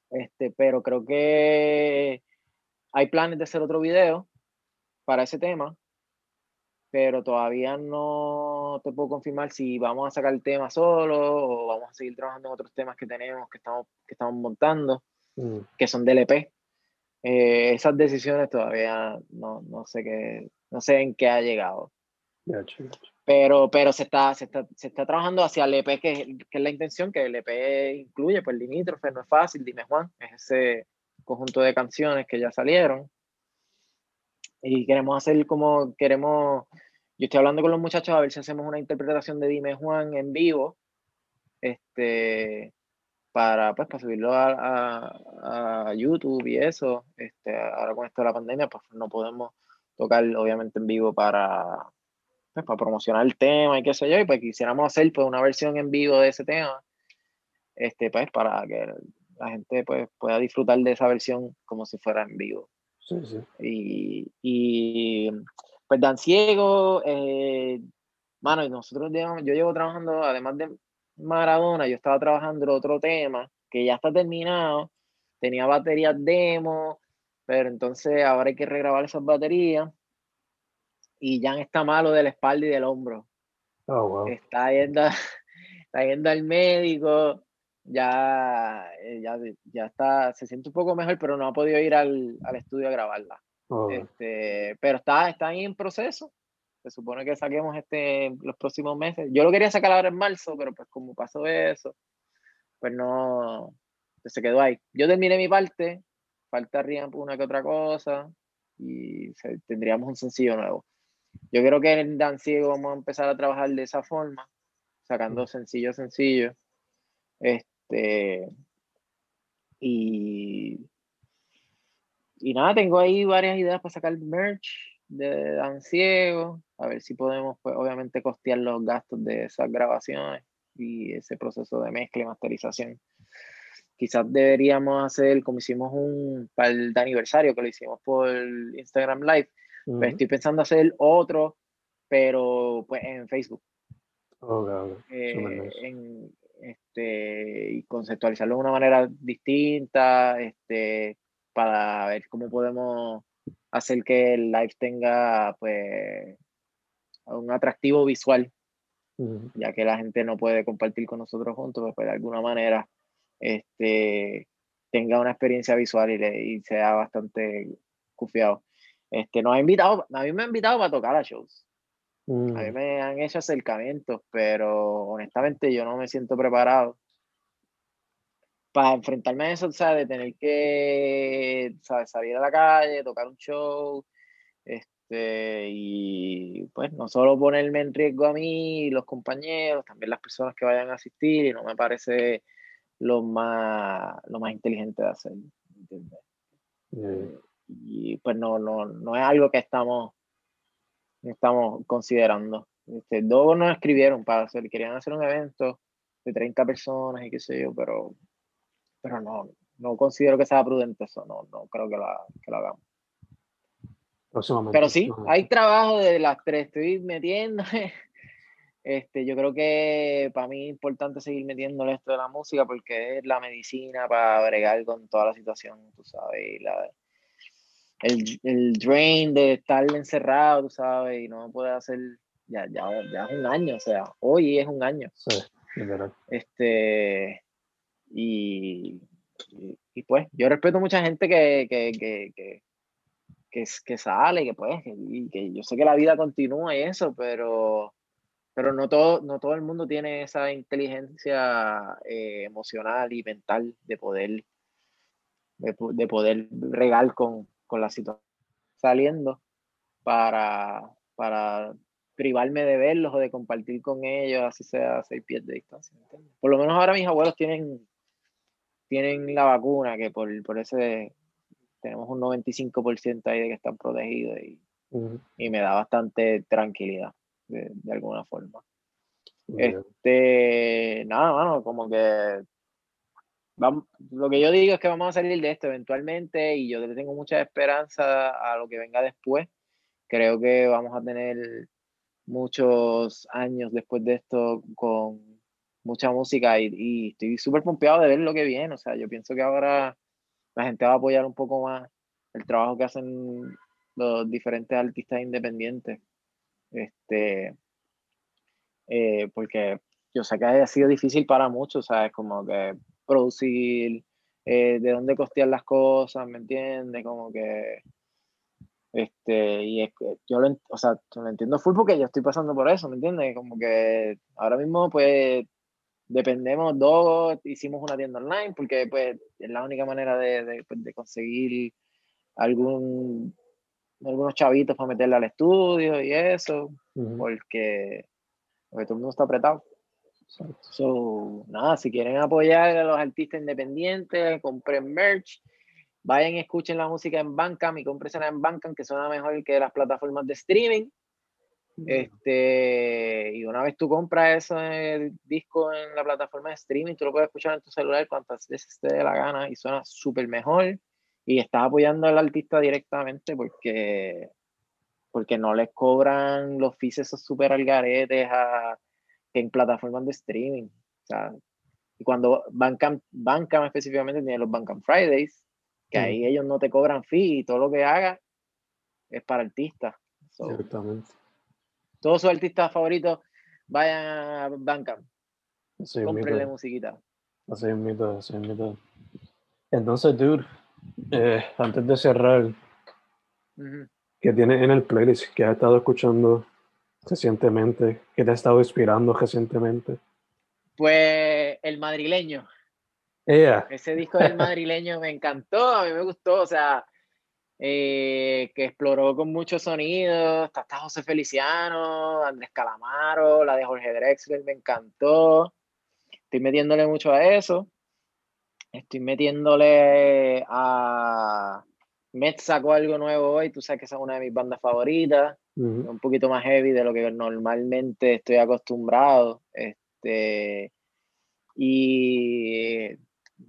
Este, pero creo que hay planes de hacer otro video para ese tema pero todavía no te puedo confirmar si vamos a sacar el tema solo o vamos a seguir trabajando en otros temas que tenemos, que estamos, que estamos montando, mm. que son DLP. Eh, esas decisiones todavía no, no, sé qué, no sé en qué ha llegado. Pero, pero se, está, se, está, se está trabajando hacia el EP, que, que, es la intención, que el EP incluye, pues limítrofe, no es fácil, dime Juan, es ese conjunto de canciones que ya salieron y queremos hacer como queremos, yo estoy hablando con los muchachos a ver si hacemos una interpretación de Dime Juan en vivo, este, para, pues, para subirlo a, a, YouTube y eso, este, ahora con esto de la pandemia, pues no podemos tocar obviamente en vivo para, pues, para promocionar el tema y qué sé yo, y pues quisiéramos hacer pues una versión en vivo de ese tema, este, pues para que la gente pues, pueda disfrutar de esa versión como si fuera en vivo. Y, y pues Dan Ciego, eh, mano, y nosotros yo llevo trabajando, además de Maradona, yo estaba trabajando otro tema que ya está terminado, tenía baterías demo, pero entonces ahora hay que regrabar esas baterías y ya está malo de la espalda y del hombro. Oh, está, yendo, está yendo al médico, ya, eh, ya, ya está, se siente un poco mejor, pero no ha podido ir al, al estudio a grabarla. Este, pero está, está ahí en proceso. Se supone que saquemos este los próximos meses. Yo lo quería sacar ahora en marzo, pero pues como pasó eso, pues no, pues se quedó ahí. Yo terminé mi parte, faltaría una que otra cosa y tendríamos un sencillo nuevo. Yo creo que en Dan Ciego vamos a empezar a trabajar de esa forma, sacando sencillo sencillo. Este, y, y nada, tengo ahí varias ideas para sacar merch de Dan Ciego, a ver si podemos, pues, obviamente, costear los gastos de esas grabaciones y ese proceso de mezcla y masterización. Quizás deberíamos hacer, como hicimos un para el aniversario, que lo hicimos por Instagram Live, pues, estoy pensando hacer otro, pero pues en Facebook. Eh, en, este, y conceptualizarlo de una manera distinta, este, para ver cómo podemos hacer que el live tenga pues un atractivo visual ya que la gente no puede compartir con nosotros juntos, pues, pues de alguna manera este, tenga una experiencia visual y, sea bastante cufiado. Este, nos ha invitado, a mí me ha invitado para tocar a shows. A mí mm. me han hecho acercamientos, pero honestamente yo no me siento preparado para enfrentarme a eso, ¿sabes? De tener que salir a la calle, tocar un show, este, y pues no solo ponerme en riesgo a mí y los compañeros, también las personas que vayan a asistir, y no me parece lo más, lo más inteligente de hacer. Y pues no, no, no es algo que estamos, estamos considerando. Este, dos nos escribieron para hacer, querían hacer un evento de 30 personas y qué sé yo, pero, pero no, no considero que sea prudente eso, no, no creo que, la, que lo hagamos. Pero sí, hay trabajo de las tres, estoy metiendo. Este, yo creo que para mí es importante seguir metiéndole esto de la música porque es la medicina para bregar con toda la situación, tú sabes, la, el, el drain de estar encerrado, tú sabes, y no poder hacer, ya, ya, ya es un año, o sea, hoy es un año. Sí. Este, y, y, pues, yo respeto mucha gente que, que, que, que que, que sale, que pues, y que yo sé que la vida continúa y eso, pero, pero no, todo, no todo el mundo tiene esa inteligencia eh, emocional y mental de poder, de, poder regar con, con, la situación saliendo para, para privarme de verlos o de compartir con ellos, así sea a seis pies de distancia. Por lo menos ahora mis abuelos tienen, tienen la vacuna, que por, por ese tenemos un 95% ahí de que están protegidos y, y, me da bastante tranquilidad de, de alguna forma. Este, nada, mano, como que vamos, lo que yo digo es que vamos a salir de esto eventualmente y yo tengo mucha esperanza a lo que venga después. Creo que vamos a tener muchos años después de esto con mucha música y, y estoy súper pompeado de ver lo que viene. O sea, yo pienso que ahora la gente va a apoyar un poco más el trabajo que hacen los diferentes artistas independientes. Este, eh, porque yo sé que ha sido difícil para muchos, ¿sabes? Como que producir, eh, de dónde costear las cosas, ¿me entiendes? Como que, este, y es que yo lo, o sea, lo entiendo full porque yo estoy pasando por eso, ¿me entiendes? Como que ahora mismo, pues, dependemos dos, hicimos una tienda online porque pues es la única manera de, de, pues, conseguir algún algunos chavitos para meterle al estudio y eso, porque, todo el mundo está apretado. So, nada, si quieren apoyar a los artistas independientes, compren merch, vayan y escuchen la música en Bandcamp y compren en Bandcamp que suena mejor que las plataformas de streaming. Este, y una vez tú compras ese disco en la plataforma de streaming, tú lo puedes escuchar en tu celular cuantas veces te dé la gana y suena súper mejor. Y estás apoyando al artista directamente porque, porque no les cobran los fees esos súper algaretes a, en plataformas de streaming. O sea, y cuando Bandcamp, Bandcamp específicamente tiene los Bandcamp Fridays, que ahí ellos no te cobran fee y todo lo que hagas es para artistas. Exactamente todos sus artistas favoritos vayan a Bandcamp. Sí, Comprenle musiquita. Así es mito, así es mito. Entonces, dude, eh, antes de cerrar, ¿qué tienes en el playlist que has estado escuchando recientemente? ¿Qué te ha estado inspirando recientemente? Pues el madrileño. Ese disco del madrileño me encantó, a mí me gustó, o sea, eh, que exploró con muchos sonidos. Está, José Feliciano, Andrés Calamaro, la de Jorge Drexler me encantó. Estoy metiéndole mucho a eso. Estoy metiéndole a. Met sacó algo nuevo hoy, tú sabes que esa es una de mis bandas favoritas. Un poquito más heavy de lo que normalmente estoy acostumbrado. Este. Y.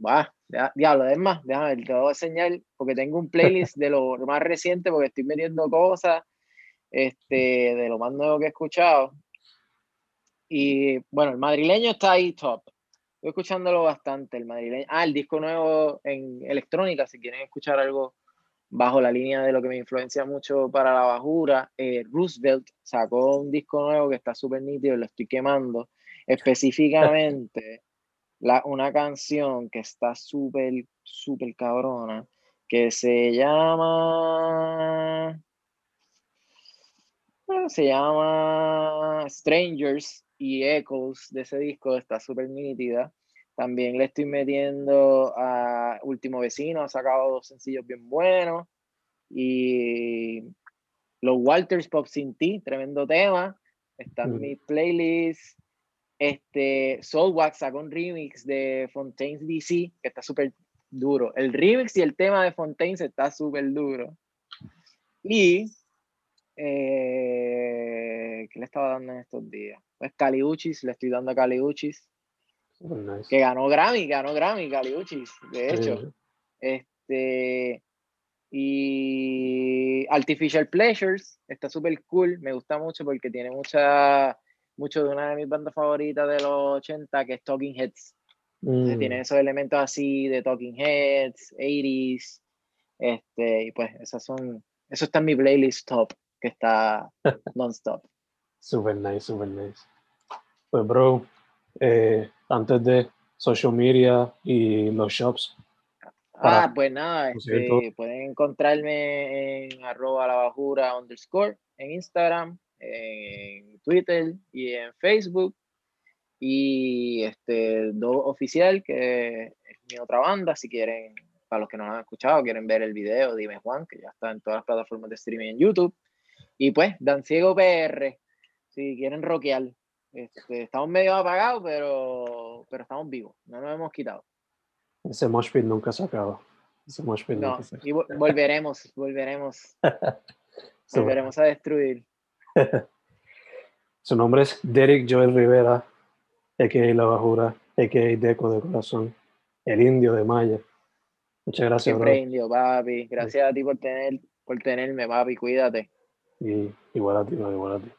va diablo, es más, déjame ver, te voy a enseñar, porque tengo un playlist de lo más reciente, porque estoy metiendo cosas este, de lo más nuevo que he escuchado. Y bueno, el madrileño está ahí top. Estoy escuchándolo bastante, el madrileño. Ah, el disco nuevo en electrónica, si quieren escuchar algo bajo la línea de lo que me influencia mucho para la bajura, eh, Roosevelt sacó un disco nuevo que está súper nítido, lo estoy quemando. Específicamente, la, una canción que está súper, súper cabrona, que se llama. se llama Strangers y Echoes de ese disco, está súper nítida. También le estoy metiendo a Último Vecino, ha sacado dos sencillos bien buenos. Y los Walters Pop Sin Ti, tremendo tema. Está en mi playlist. Este, Soulwax sacó un remix de Fontaines DC, que está súper duro. El remix y el tema de Fontaines está súper duro. Y, eh, ¿qué le estaba dando en estos días? Pues Caliuchis, le estoy dando a Caliuchis. Que ganó Grammy, ganó Grammy, Caliuchis, de hecho. Este, y Artificial Pleasures, está súper cool, me gusta mucho porque tiene mucha, mucho de una de mis bandas favoritas de los 80, que es Talking Heads. Tiene mm. esos elementos así de Talking Heads, 80s, este, y pues esas son, eso está en mi playlist top, que está non-stop. Super nice, super nice. Pues bro, eh, antes de social media y los shops. Ah, pues nada, este, pueden encontrarme en arroba la bajura underscore en Instagram, en Twitter y en Facebook. Y este Do Oficial, que es mi otra banda, si quieren, para los que no lo han escuchado, quieren ver el video, dime Juan, que ya está en todas las plataformas de streaming en YouTube. Y pues, Dan Ciego PR, si quieren rockear. Este, estamos medio apagados, pero, pero estamos vivos, no nos hemos quitado. Ese moshpit nunca se acaba. Ese no, y volveremos, volveremos. volveremos a destruir. Su nombre es Derek Joel Rivera, a.k.a. La Bajura, a.k.a. Deco de Corazón, el indio de Maya. Muchas gracias, Siempre indio, papi. Gracias a ti por, tener, por tenerme, papi. Cuídate. Y igual a ti, igual a ti.